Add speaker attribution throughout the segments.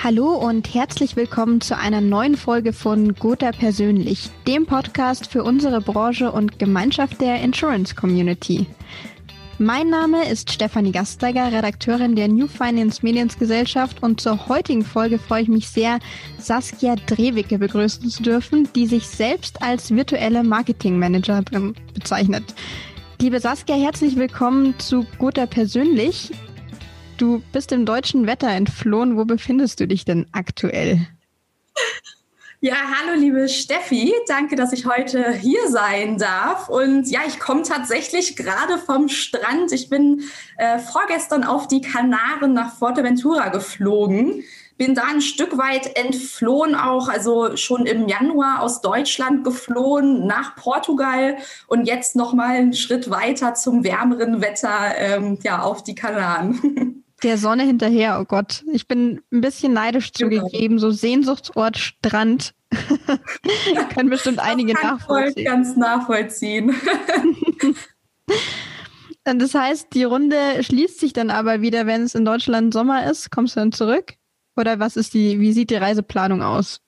Speaker 1: Hallo und herzlich willkommen zu einer neuen Folge von Gotha Persönlich, dem Podcast für unsere Branche und Gemeinschaft der Insurance Community. Mein Name ist Stefanie Gasteiger, Redakteurin der New Finance Mediensgesellschaft und zur heutigen Folge freue ich mich sehr, Saskia Drewicke begrüßen zu dürfen, die sich selbst als virtuelle Marketingmanagerin bezeichnet. Liebe Saskia, herzlich willkommen zu Gotha Persönlich. Du bist im deutschen Wetter entflohen. Wo befindest du dich denn aktuell?
Speaker 2: Ja, hallo liebe Steffi, danke, dass ich heute hier sein darf. Und ja, ich komme tatsächlich gerade vom Strand. Ich bin äh, vorgestern auf die Kanaren nach Forteventura geflogen. Bin da ein Stück weit entflohen, auch also schon im Januar aus Deutschland geflohen nach Portugal und jetzt noch mal einen Schritt weiter zum wärmeren Wetter ähm, ja auf die Kanaren.
Speaker 1: der Sonne hinterher. Oh Gott, ich bin ein bisschen neidisch genau. zugegeben. So Sehnsuchtsort Strand. Können bestimmt einige
Speaker 2: kann nachvollziehen. Voll ganz nachvollziehen.
Speaker 1: das heißt, die Runde schließt sich dann aber wieder, wenn es in Deutschland Sommer ist. Kommst du dann zurück? Oder was ist die, wie sieht die Reiseplanung aus?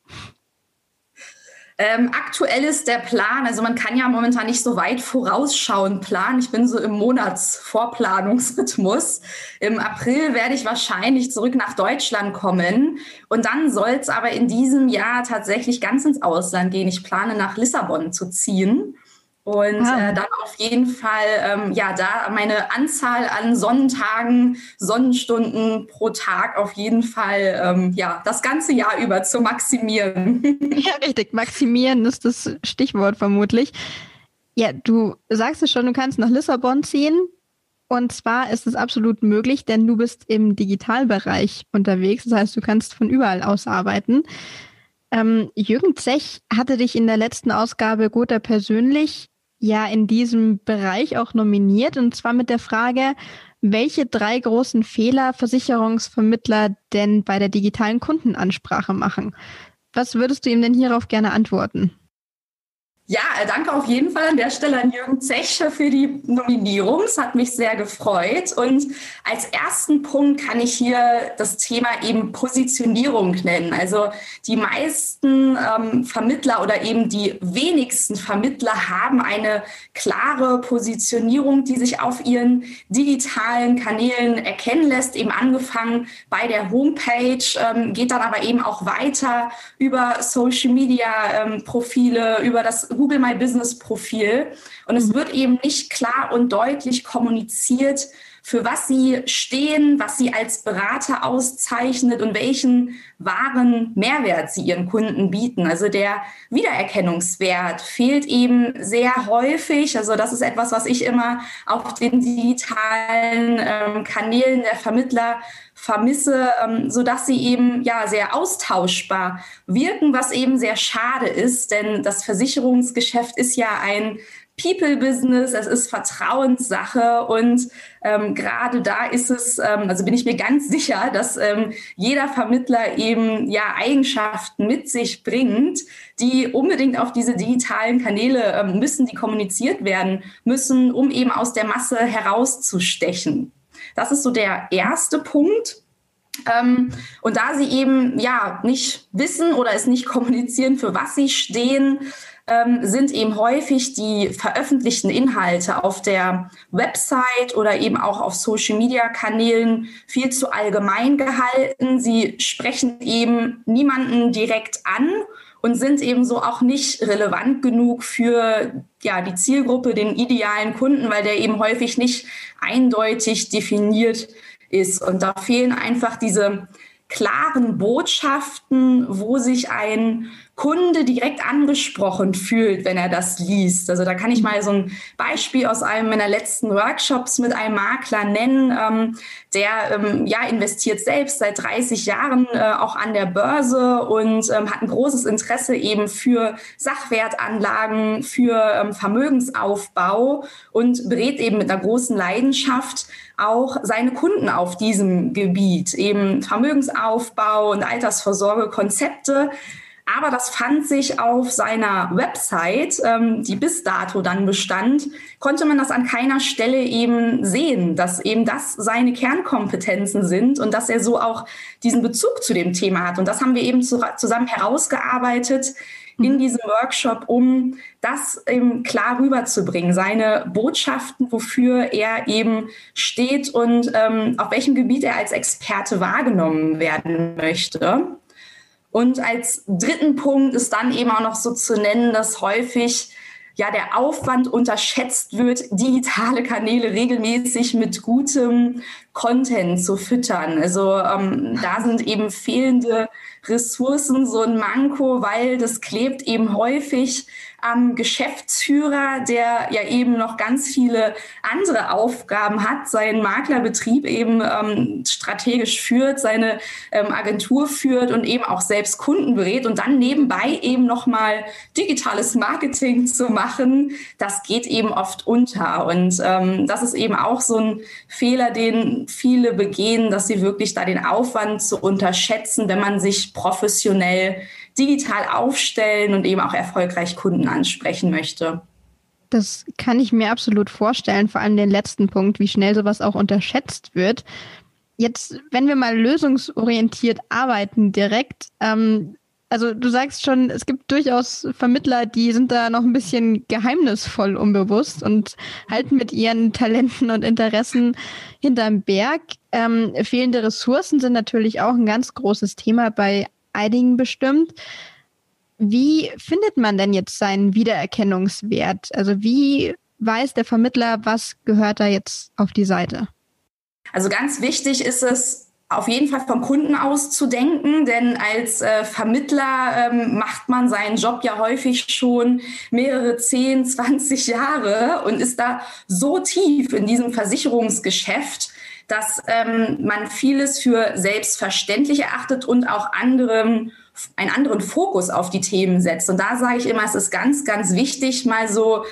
Speaker 2: Ähm, aktuell ist der Plan, also man kann ja momentan nicht so weit vorausschauend planen. Ich bin so im Monatsvorplanungsrhythmus. Im April werde ich wahrscheinlich zurück nach Deutschland kommen. Und dann soll es aber in diesem Jahr tatsächlich ganz ins Ausland gehen. Ich plane nach Lissabon zu ziehen. Und ah. äh, dann auf jeden Fall, ähm, ja, da meine Anzahl an Sonnentagen, Sonnenstunden pro Tag auf jeden Fall, ähm, ja, das ganze Jahr über zu maximieren.
Speaker 1: Ja, richtig. Maximieren ist das Stichwort vermutlich. Ja, du sagst es schon, du kannst nach Lissabon ziehen. Und zwar ist es absolut möglich, denn du bist im Digitalbereich unterwegs. Das heißt, du kannst von überall aus arbeiten. Ähm, Jürgen Zech hatte dich in der letzten Ausgabe Gotha persönlich ja in diesem Bereich auch nominiert und zwar mit der Frage, welche drei großen Fehler Versicherungsvermittler denn bei der digitalen Kundenansprache machen. Was würdest du ihm denn hierauf gerne antworten?
Speaker 2: Ja, äh, danke auf jeden Fall an der Stelle an Jürgen Zech für die Nominierung. Es hat mich sehr gefreut. Und als ersten Punkt kann ich hier das Thema eben Positionierung nennen. Also die meisten ähm, Vermittler oder eben die wenigsten Vermittler haben eine klare Positionierung, die sich auf ihren digitalen Kanälen erkennen lässt. Eben angefangen bei der Homepage, ähm, geht dann aber eben auch weiter über Social Media ähm, Profile, über das Google My Business Profil und es mhm. wird eben nicht klar und deutlich kommuniziert, für was sie stehen, was sie als Berater auszeichnet und welchen wahren Mehrwert sie ihren Kunden bieten. Also der Wiedererkennungswert fehlt eben sehr häufig. Also das ist etwas, was ich immer auf den digitalen ähm, Kanälen der Vermittler vermisse, ähm, so dass sie eben ja sehr austauschbar wirken, was eben sehr schade ist, denn das Versicherungsgeschäft ist ja ein People-Business, es ist Vertrauenssache und ähm, gerade da ist es, ähm, also bin ich mir ganz sicher, dass ähm, jeder Vermittler eben ja Eigenschaften mit sich bringt, die unbedingt auf diese digitalen Kanäle ähm, müssen, die kommuniziert werden müssen, um eben aus der Masse herauszustechen. Das ist so der erste Punkt. Ähm, und da sie eben ja nicht wissen oder es nicht kommunizieren, für was sie stehen, ähm, sind eben häufig die veröffentlichten Inhalte auf der Website oder eben auch auf Social-Media-Kanälen viel zu allgemein gehalten. Sie sprechen eben niemanden direkt an und sind ebenso auch nicht relevant genug für ja, die Zielgruppe, den idealen Kunden, weil der eben häufig nicht eindeutig definiert ist. Und da fehlen einfach diese klaren Botschaften, wo sich ein Kunde direkt angesprochen fühlt, wenn er das liest. Also da kann ich mal so ein Beispiel aus einem meiner letzten Workshops mit einem Makler nennen, ähm, der ähm, ja investiert selbst seit 30 Jahren äh, auch an der Börse und ähm, hat ein großes Interesse eben für Sachwertanlagen, für ähm, Vermögensaufbau und berät eben mit einer großen Leidenschaft auch seine Kunden auf diesem Gebiet, eben Vermögensaufbau und Altersvorsorgekonzepte Aber das fand sich auf seiner Website, ähm, die bis dato dann bestand, konnte man das an keiner Stelle eben sehen, dass eben das seine Kernkompetenzen sind und dass er so auch diesen Bezug zu dem Thema hat. Und das haben wir eben zu, zusammen herausgearbeitet in diesem Workshop, um das eben klar rüberzubringen, seine Botschaften, wofür er eben steht und ähm, auf welchem Gebiet er als Experte wahrgenommen werden möchte. Und als dritten Punkt ist dann eben auch noch so zu nennen, dass häufig ja der Aufwand unterschätzt wird, digitale Kanäle regelmäßig mit gutem Content zu füttern. Also ähm, da sind eben fehlende Ressourcen so ein Manko, weil das klebt eben häufig am Geschäftsführer, der ja eben noch ganz viele andere Aufgaben hat, seinen Maklerbetrieb eben ähm, strategisch führt, seine ähm, Agentur führt und eben auch selbst Kunden berät und dann nebenbei eben nochmal digitales Marketing zu machen, das geht eben oft unter. Und ähm, das ist eben auch so ein Fehler, den viele begehen, dass sie wirklich da den Aufwand zu unterschätzen, wenn man sich professionell digital aufstellen und eben auch erfolgreich Kunden ansprechen möchte.
Speaker 1: Das kann ich mir absolut vorstellen, vor allem den letzten Punkt, wie schnell sowas auch unterschätzt wird. Jetzt, wenn wir mal lösungsorientiert arbeiten direkt, ähm, also du sagst schon, es gibt durchaus Vermittler, die sind da noch ein bisschen geheimnisvoll unbewusst und halten mit ihren Talenten und Interessen hinterm Berg. Ähm, fehlende Ressourcen sind natürlich auch ein ganz großes Thema bei einigen bestimmt. Wie findet man denn jetzt seinen Wiedererkennungswert? Also wie weiß der Vermittler, was gehört da jetzt auf die Seite?
Speaker 2: Also ganz wichtig ist es, auf jeden Fall vom Kunden aus zu denken, denn als äh, Vermittler ähm, macht man seinen Job ja häufig schon mehrere 10, 20 Jahre und ist da so tief in diesem Versicherungsgeschäft, dass ähm, man vieles für selbstverständlich erachtet und auch anderen einen anderen Fokus auf die Themen setzt. Und da sage ich immer, es ist ganz, ganz wichtig, mal so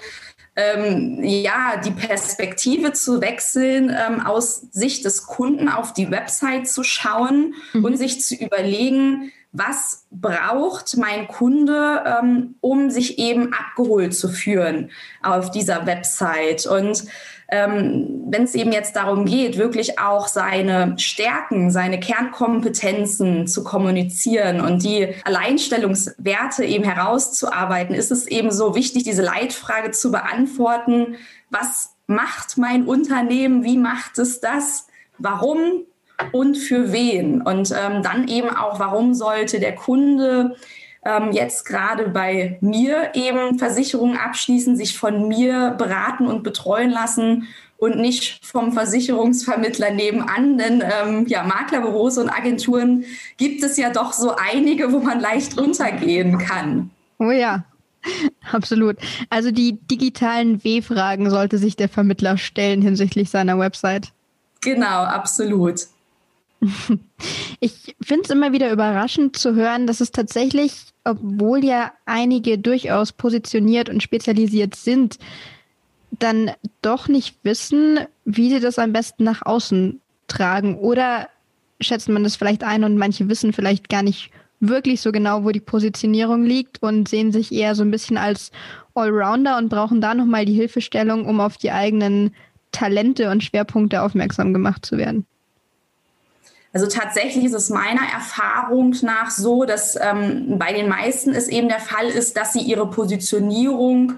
Speaker 2: ähm, ja, die Perspektive zu wechseln, ähm, aus Sicht des Kunden auf die Website zu schauen mhm. und sich zu überlegen, was braucht mein Kunde, ähm, um sich eben abgeholt zu führen auf dieser Website. Und ähm, wenn es eben jetzt darum geht, wirklich auch seine Stärken, seine Kernkompetenzen zu kommunizieren und die Alleinstellungswerte eben herauszuarbeiten, ist es eben so wichtig, diese Leitfrage zu beantworten. Was macht mein Unternehmen? Wie macht es das? Warum und für wen? Und ähm, dann eben auch, warum sollte der Kunde ähm, jetzt gerade bei mir eben Versicherungen abschließen, sich von mir beraten und betreuen lassen und nicht vom Versicherungsvermittler nebenan. Denn ähm, ja, Maklerbüros und Agenturen gibt es ja doch so einige, wo man leicht runtergehen kann.
Speaker 1: Oh ja, Absolut. Also die digitalen W-Fragen sollte sich der Vermittler stellen hinsichtlich seiner Website.
Speaker 2: Genau, absolut.
Speaker 1: Ich finde es immer wieder überraschend zu hören, dass es tatsächlich, obwohl ja einige durchaus positioniert und spezialisiert sind, dann doch nicht wissen, wie sie das am besten nach außen tragen. Oder schätzt man das vielleicht ein und manche wissen vielleicht gar nicht wirklich so genau, wo die Positionierung liegt und sehen sich eher so ein bisschen als Allrounder und brauchen da nochmal die Hilfestellung, um auf die eigenen Talente und Schwerpunkte aufmerksam gemacht zu werden.
Speaker 2: Also tatsächlich ist es meiner Erfahrung nach so, dass ähm, bei den meisten es eben der Fall ist, dass sie ihre Positionierung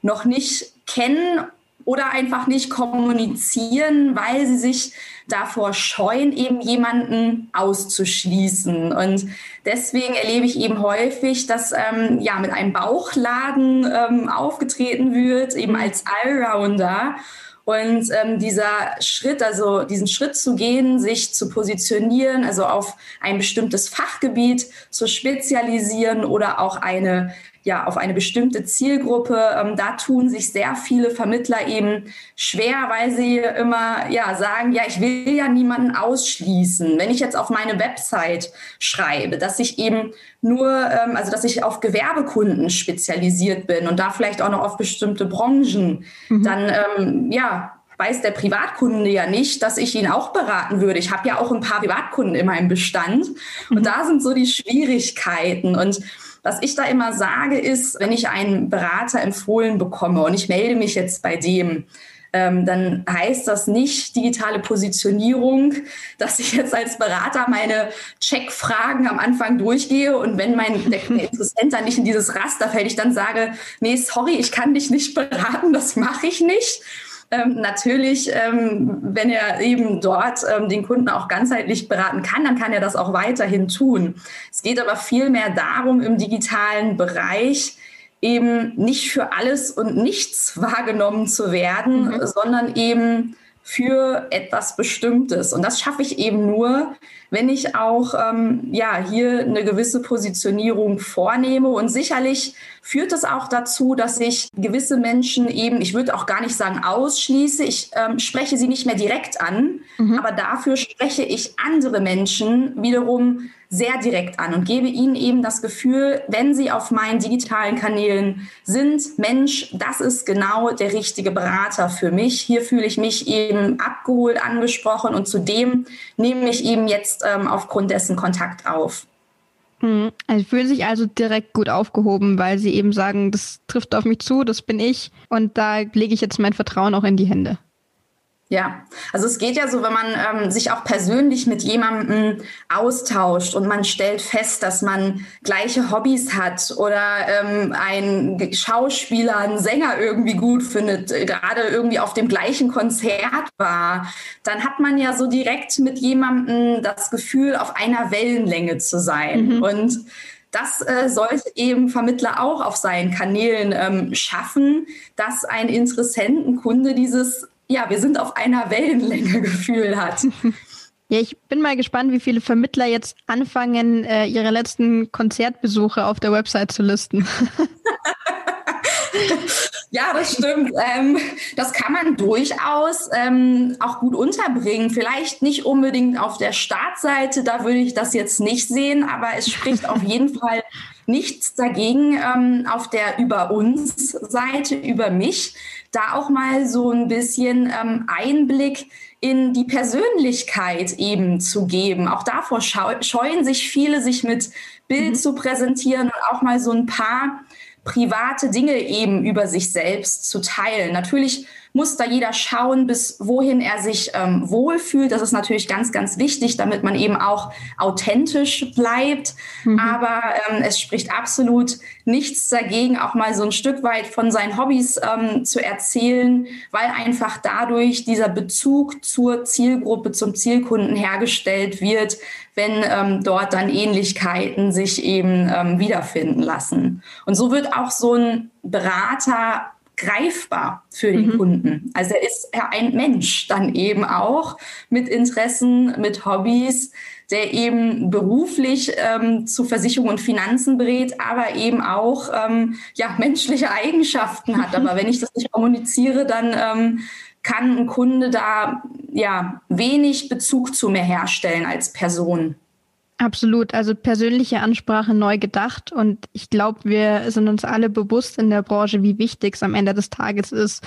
Speaker 2: noch nicht kennen oder einfach nicht kommunizieren, weil sie sich davor scheuen, eben jemanden auszuschließen. Und deswegen erlebe ich eben häufig, dass ähm, ja mit einem Bauchladen ähm, aufgetreten wird, eben als Allrounder. Und ähm, dieser Schritt, also diesen Schritt zu gehen, sich zu positionieren, also auf ein bestimmtes Fachgebiet zu spezialisieren oder auch eine ja, auf eine bestimmte Zielgruppe. Ähm, da tun sich sehr viele Vermittler eben schwer, weil sie immer ja, sagen, ja, ich will ja niemanden ausschließen. Wenn ich jetzt auf meine Website schreibe, dass ich eben nur, ähm, also dass ich auf Gewerbekunden spezialisiert bin und da vielleicht auch noch auf bestimmte Branchen, mhm. dann ähm, ja, weiß der Privatkunde ja nicht, dass ich ihn auch beraten würde. Ich habe ja auch ein paar Privatkunden in meinem Bestand. Und mhm. da sind so die Schwierigkeiten. Und was ich da immer sage, ist, wenn ich einen Berater empfohlen bekomme und ich melde mich jetzt bei dem, ähm, dann heißt das nicht digitale Positionierung, dass ich jetzt als Berater meine Checkfragen am Anfang durchgehe und wenn mein der Interessent dann nicht in dieses Raster fällt, ich dann sage, nee, sorry, ich kann dich nicht beraten, das mache ich nicht. Ähm, natürlich, ähm, wenn er eben dort ähm, den Kunden auch ganzheitlich beraten kann, dann kann er das auch weiterhin tun. Es geht aber vielmehr darum, im digitalen Bereich eben nicht für alles und nichts wahrgenommen zu werden, mhm. sondern eben für etwas Bestimmtes. Und das schaffe ich eben nur, wenn ich auch ähm, ja, hier eine gewisse Positionierung vornehme. Und sicherlich führt es auch dazu, dass ich gewisse Menschen eben, ich würde auch gar nicht sagen ausschließe, ich ähm, spreche sie nicht mehr direkt an, mhm. aber dafür spreche ich andere Menschen wiederum sehr direkt an und gebe ihnen eben das Gefühl, wenn sie auf meinen digitalen Kanälen sind, Mensch, das ist genau der richtige Berater für mich. Hier fühle ich mich eben abgeholt, angesprochen und zudem nehme ich eben jetzt ähm, aufgrund dessen Kontakt auf.
Speaker 1: Hm, also fühlen sich also direkt gut aufgehoben, weil sie eben sagen, das trifft auf mich zu, das bin ich und da lege ich jetzt mein Vertrauen auch in die Hände.
Speaker 2: Ja, also es geht ja so, wenn man ähm, sich auch persönlich mit jemandem austauscht und man stellt fest, dass man gleiche Hobbys hat oder ähm, ein Schauspieler, ein Sänger irgendwie gut findet, äh, gerade irgendwie auf dem gleichen Konzert war, dann hat man ja so direkt mit jemandem das Gefühl, auf einer Wellenlänge zu sein. Mhm. Und das äh, sollte eben Vermittler auch auf seinen Kanälen ähm, schaffen, dass ein Interessentenkunde dieses ja, wir sind auf einer Wellenlänge Gefühl hat.
Speaker 1: Ja, ich bin mal gespannt, wie viele Vermittler jetzt anfangen, äh, ihre letzten Konzertbesuche auf der Website zu listen.
Speaker 2: ja, das stimmt. Ähm, das kann man durchaus ähm, auch gut unterbringen. Vielleicht nicht unbedingt auf der Startseite, da würde ich das jetzt nicht sehen, aber es spricht auf jeden Fall nichts dagegen ähm, auf der Über uns Seite, über mich, da auch mal so ein bisschen ähm, Einblick in die Persönlichkeit eben zu geben. Auch davor scheuen sich viele, sich mit Bild mhm. zu präsentieren und auch mal so ein paar private Dinge eben über sich selbst zu teilen. Natürlich muss da jeder schauen, bis wohin er sich ähm, wohlfühlt. Das ist natürlich ganz, ganz wichtig, damit man eben auch authentisch bleibt. Mhm. Aber ähm, es spricht absolut nichts dagegen, auch mal so ein Stück weit von seinen Hobbys ähm, zu erzählen, weil einfach dadurch dieser Bezug zur Zielgruppe, zum Zielkunden hergestellt wird, wenn ähm, dort dann Ähnlichkeiten sich eben ähm, wiederfinden lassen. Und so wird auch so ein Berater greifbar für den mhm. Kunden. Also er ist ja ein Mensch dann eben auch mit Interessen, mit Hobbys, der eben beruflich ähm, zu Versicherung und Finanzen berät, aber eben auch ähm, ja, menschliche Eigenschaften hat. Aber wenn ich das nicht kommuniziere, dann ähm, kann ein Kunde da ja wenig Bezug zu mir herstellen als Person.
Speaker 1: Absolut, also persönliche Ansprache neu gedacht und ich glaube, wir sind uns alle bewusst in der Branche, wie wichtig es am Ende des Tages ist,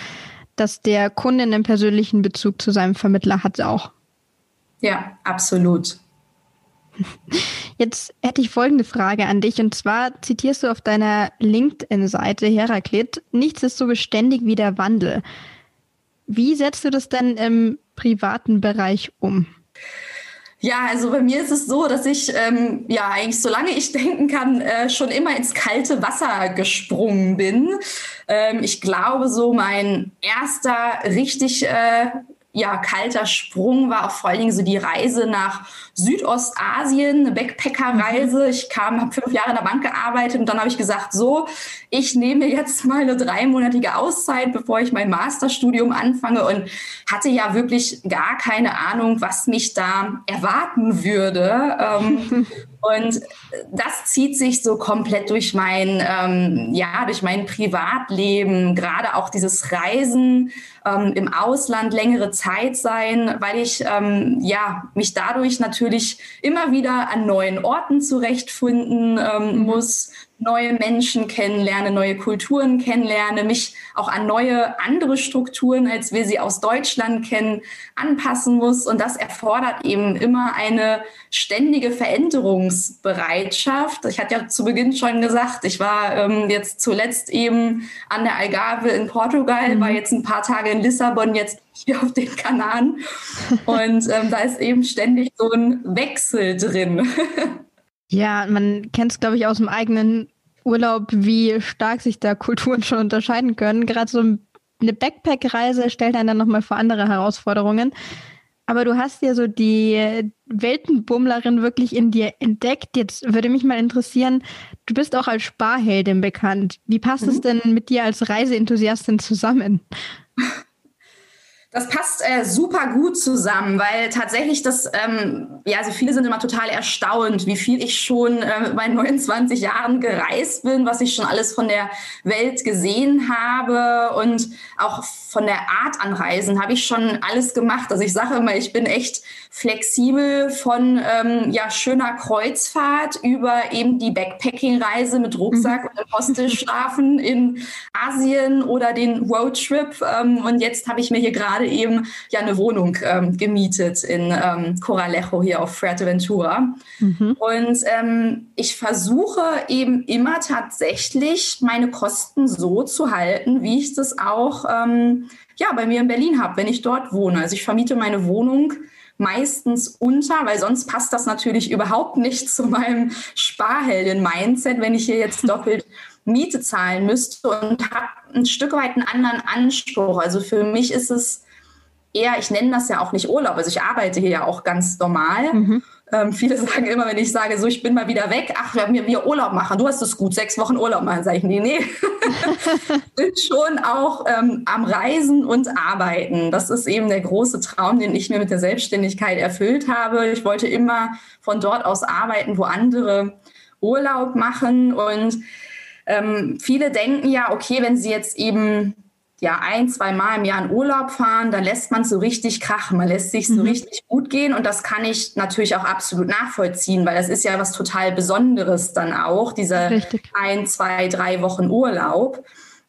Speaker 1: dass der Kunde einen persönlichen Bezug zu seinem Vermittler hat auch.
Speaker 2: Ja, absolut.
Speaker 1: Jetzt hätte ich folgende Frage an dich und zwar zitierst du auf deiner LinkedIn-Seite Heraklit, nichts ist so beständig wie der Wandel. Wie setzt du das denn im privaten Bereich um?
Speaker 2: Ja, also bei mir ist es so, dass ich ähm, ja eigentlich solange ich denken kann, äh, schon immer ins kalte Wasser gesprungen bin. Ähm, ich glaube, so mein erster richtig äh, ja, kalter Sprung war auch vor allen Dingen so die Reise nach Südostasien, eine Backpacker-Reise. Mhm. Ich kam, habe fünf Jahre in der Bank gearbeitet und dann habe ich gesagt, so, ich nehme jetzt mal eine dreimonatige Auszeit, bevor ich mein Masterstudium anfange und hatte ja wirklich gar keine Ahnung, was mich da erwarten würde. Ähm, Und das zieht sich so komplett durch mein, ähm, ja, durch mein Privatleben, gerade auch dieses Reisen ähm, im Ausland längere Zeit sein, weil ich ähm, ja mich dadurch natürlich immer wieder an neuen Orten zurechtfinden ähm, mhm. muss, neue Menschen kennenlerne, neue Kulturen kennenlerne, mich auch an neue andere Strukturen, als wir sie aus Deutschland kennen, anpassen muss. Und das erfordert eben immer eine ständige Veränderungsbereitschaft. Ich hatte ja zu Beginn schon gesagt, ich war ähm, jetzt zuletzt eben an der Algarve in Portugal, mhm. war jetzt ein paar Tage in Lissabon, jetzt hier auf den Kanaren. Und ähm, da ist eben ständig so ein Wechsel drin.
Speaker 1: Ja, man kennt es, glaube ich, aus dem eigenen Urlaub, wie stark sich da Kulturen schon unterscheiden können. Gerade so eine Backpack-Reise stellt einen dann nochmal vor andere Herausforderungen. Aber du hast ja so die Weltenbummlerin wirklich in dir entdeckt. Jetzt würde mich mal interessieren, du bist auch als Sparheldin bekannt. Wie passt mhm. es denn mit dir als Reiseenthusiastin zusammen?
Speaker 2: Das passt äh, super gut zusammen, weil tatsächlich das, ähm, ja, also viele sind immer total erstaunt, wie viel ich schon äh, meinen 29 Jahren gereist bin, was ich schon alles von der Welt gesehen habe und auch von der Art an Reisen habe ich schon alles gemacht. Also ich sage immer, ich bin echt flexibel von ähm, ja, schöner Kreuzfahrt über eben die Backpacking-Reise mit Rucksack mhm. und im Hostelschlafen in Asien oder den Roadtrip. Ähm, und jetzt habe ich mir hier gerade eben ja eine Wohnung ähm, gemietet in ähm, Coralejo hier auf Fuerteventura. Mhm. Und ähm, ich versuche eben immer tatsächlich meine Kosten so zu halten, wie ich das auch ähm, ja, bei mir in Berlin habe, wenn ich dort wohne. Also ich vermiete meine Wohnung meistens unter, weil sonst passt das natürlich überhaupt nicht zu meinem Sparheldin-Mindset, wenn ich hier jetzt doppelt Miete zahlen müsste und habe ein Stück weit einen anderen Anspruch. Also für mich ist es eher, ich nenne das ja auch nicht Urlaub, also ich arbeite hier ja auch ganz normal. Mhm. Ähm, viele sagen immer, wenn ich sage, so ich bin mal wieder weg, ach, wir haben hier Urlaub machen, du hast es gut, sechs Wochen Urlaub machen, sage ich, nee, nee. bin schon auch ähm, am Reisen und Arbeiten. Das ist eben der große Traum, den ich mir mit der Selbstständigkeit erfüllt habe. Ich wollte immer von dort aus arbeiten, wo andere Urlaub machen und ähm, viele denken ja, okay, wenn sie jetzt eben ja ein, zwei Mal im Jahr in Urlaub fahren, dann lässt man so richtig krachen, man lässt sich so mhm. richtig gut gehen und das kann ich natürlich auch absolut nachvollziehen, weil das ist ja was total Besonderes dann auch, diese richtig. ein, zwei, drei Wochen Urlaub.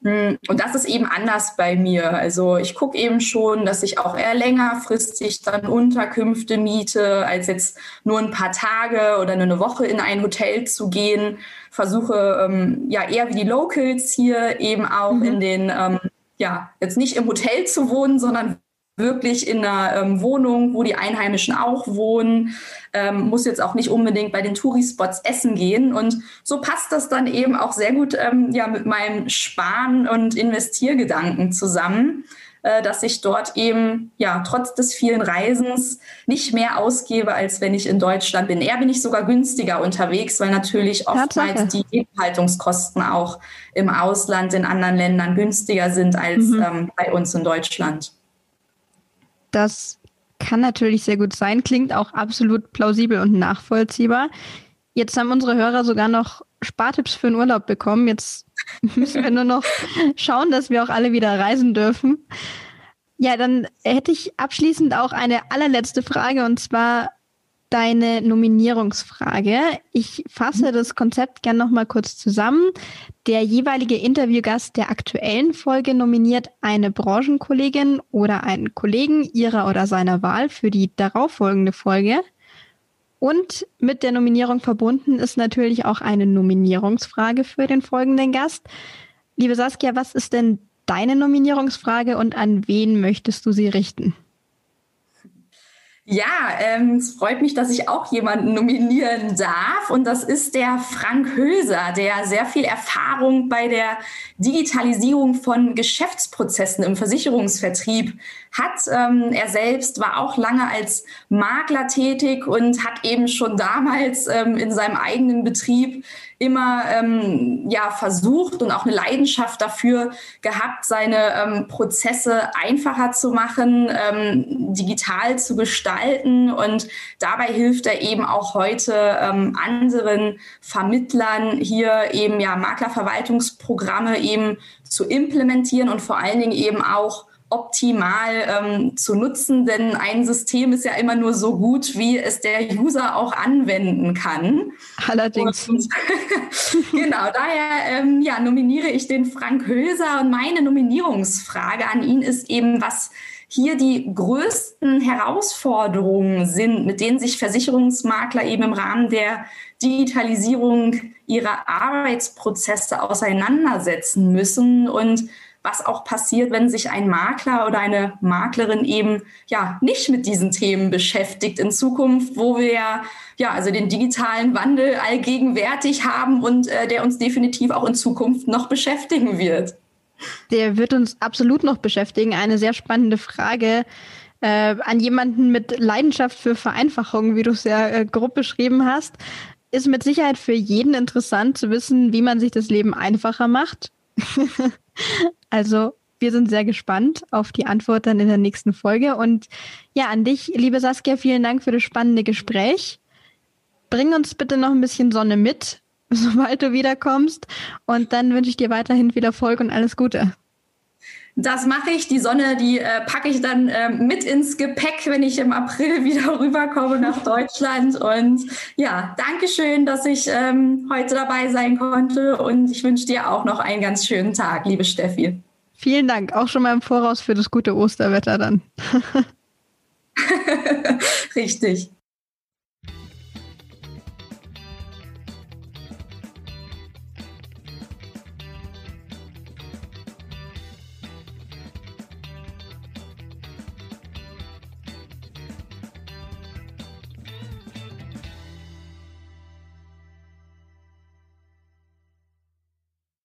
Speaker 2: Hm, und das ist eben anders bei mir. Also ich gucke eben schon, dass ich auch eher längerfristig dann Unterkünfte miete, als jetzt nur ein paar Tage oder nur eine Woche in ein Hotel zu gehen. Versuche ähm, ja eher wie die Locals hier eben auch mhm. in den ähm, ja, jetzt nicht im Hotel zu wohnen, sondern wirklich in einer ähm, Wohnung, wo die Einheimischen auch wohnen, ähm, muss jetzt auch nicht unbedingt bei den Tourispots essen gehen. Und so passt das dann eben auch sehr gut ähm, ja, mit meinem Sparen- und Investiergedanken zusammen. Äh, dass ich dort eben ja trotz des vielen Reisens nicht mehr ausgebe, als wenn ich in Deutschland bin. Eher bin ich sogar günstiger unterwegs, weil natürlich oftmals Tatsache. die Lebenshaltungskosten auch im Ausland, in anderen Ländern günstiger sind als mhm. ähm, bei uns in Deutschland.
Speaker 1: Das kann natürlich sehr gut sein, klingt auch absolut plausibel und nachvollziehbar. Jetzt haben unsere Hörer sogar noch Spartipps für den Urlaub bekommen. Jetzt müssen wir nur noch schauen, dass wir auch alle wieder reisen dürfen. Ja, dann hätte ich abschließend auch eine allerletzte Frage und zwar deine Nominierungsfrage. Ich fasse das Konzept gern noch mal kurz zusammen. Der jeweilige Interviewgast der aktuellen Folge nominiert eine Branchenkollegin oder einen Kollegen ihrer oder seiner Wahl für die darauffolgende Folge. Und mit der Nominierung verbunden ist natürlich auch eine Nominierungsfrage für den folgenden Gast. Liebe Saskia, was ist denn deine Nominierungsfrage und an wen möchtest du sie richten?
Speaker 2: Ja, ähm, es freut mich, dass ich auch jemanden nominieren darf. Und das ist der Frank Höser, der sehr viel Erfahrung bei der Digitalisierung von Geschäftsprozessen im Versicherungsvertrieb hat. Ähm, er selbst war auch lange als Makler tätig und hat eben schon damals ähm, in seinem eigenen Betrieb immer ähm, ja versucht und auch eine Leidenschaft dafür gehabt, seine ähm, Prozesse einfacher zu machen, ähm, digital zu gestalten. Und dabei hilft er eben auch heute ähm, anderen Vermittlern hier eben ja Maklerverwaltungsprogramme eben zu implementieren und vor allen Dingen eben auch optimal ähm, zu nutzen, denn ein System ist ja immer nur so gut, wie es der User auch anwenden kann.
Speaker 1: Allerdings. Und,
Speaker 2: genau, daher ähm, ja, nominiere ich den Frank Höser und meine Nominierungsfrage an ihn ist eben, was hier die größten Herausforderungen sind, mit denen sich Versicherungsmakler eben im Rahmen der Digitalisierung ihrer Arbeitsprozesse auseinandersetzen müssen und was auch passiert, wenn sich ein Makler oder eine Maklerin eben ja nicht mit diesen Themen beschäftigt in Zukunft, wo wir ja, also den digitalen Wandel allgegenwärtig haben und äh, der uns definitiv auch in Zukunft noch beschäftigen wird.
Speaker 1: Der wird uns absolut noch beschäftigen. Eine sehr spannende Frage. Äh, an jemanden mit Leidenschaft für Vereinfachung, wie du es ja äh, grob beschrieben hast, ist mit Sicherheit für jeden interessant zu wissen, wie man sich das Leben einfacher macht. Also wir sind sehr gespannt auf die Antwort dann in der nächsten Folge. Und ja, an dich, liebe Saskia, vielen Dank für das spannende Gespräch. Bring uns bitte noch ein bisschen Sonne mit, sobald du wiederkommst. Und dann wünsche ich dir weiterhin viel Erfolg und alles Gute.
Speaker 2: Das mache ich. Die Sonne, die äh, packe ich dann äh, mit ins Gepäck, wenn ich im April wieder rüberkomme nach Deutschland. Und ja, danke schön, dass ich ähm, heute dabei sein konnte. Und ich wünsche dir auch noch einen ganz schönen Tag, liebe Steffi.
Speaker 1: Vielen Dank, auch schon mal im Voraus für das gute Osterwetter dann.
Speaker 2: Richtig.